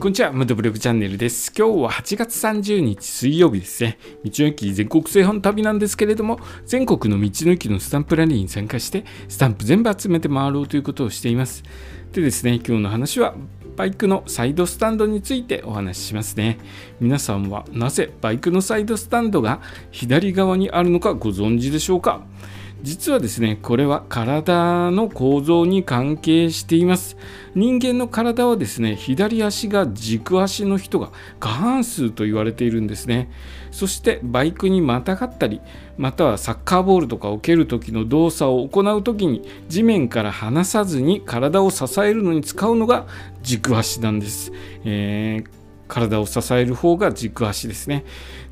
こんにちは、ムードブログチャンネルです。今日は8月30日水曜日ですね。道の駅全国製本旅なんですけれども、全国の道の駅のスタンプラリーに参加して、スタンプ全部集めて回ろうということをしています。でですね、今日の話は、バイクのサイドスタンドについてお話ししますね。皆さんはなぜバイクのサイドスタンドが左側にあるのかご存知でしょうか？実はですねこれは体の構造に関係しています。人間の体はですね左足が軸足の人が過半数と言われているんですね。そしてバイクにまたがったりまたはサッカーボールとかを蹴る時の動作を行う時に地面から離さずに体を支えるのに使うのが軸足なんです、えー体を支える方が軸足ですね。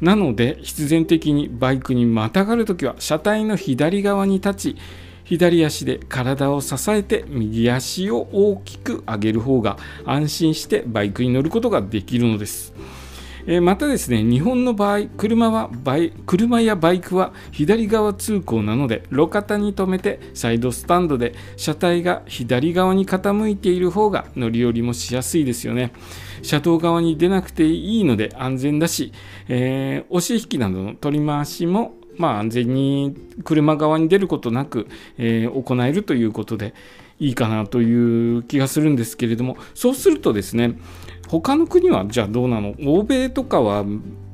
なので必然的にバイクにまたがるときは車体の左側に立ち左足で体を支えて右足を大きく上げる方が安心してバイクに乗ることができるのです。えまたですね日本の場合車はバイ車やバイクは左側通行なので路肩に止めてサイドスタンドで車体が左側に傾いている方が乗り降りもしやすいですよね。車道側に出なくていいので安全だし、えー、押し引きなどの取り回しもまあ、安全に車側に出ることなく、えー、行えるということでいいかなという気がするんですけれどもそうするとですね他の国はじゃあどうなの？欧米とかは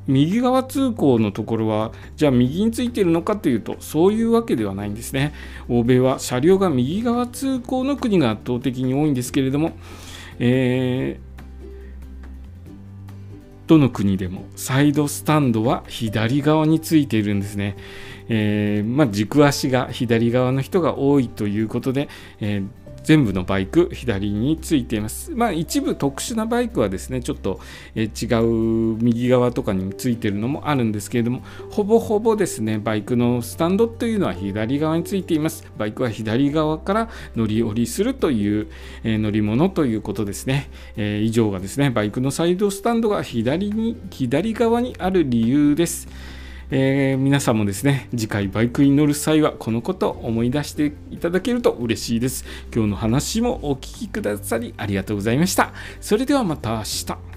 右側通行のところはじゃあ右についているのかというとそういうわけではないんですね。欧米は車両が右側通行の国が圧倒的に多いんですけれども、えー、どの国でもサイドスタンドは左側についているんですね、えー、まあ、軸足が左側の人が多いということで、えー全部のバイク左についています。まあ一部特殊なバイクはですね、ちょっとえ違う右側とかについてるのもあるんですけれども、ほぼほぼですね、バイクのスタンドというのは左側についています。バイクは左側から乗り降りするという、え乗り物ということですね。え以上がですね、バイクのサイドスタンドが左に、左側にある理由です。えー、皆さんもですね次回バイクに乗る際はこのことを思い出していただけると嬉しいです。今日の話もお聞きくださりありがとうございました。それではまた明日。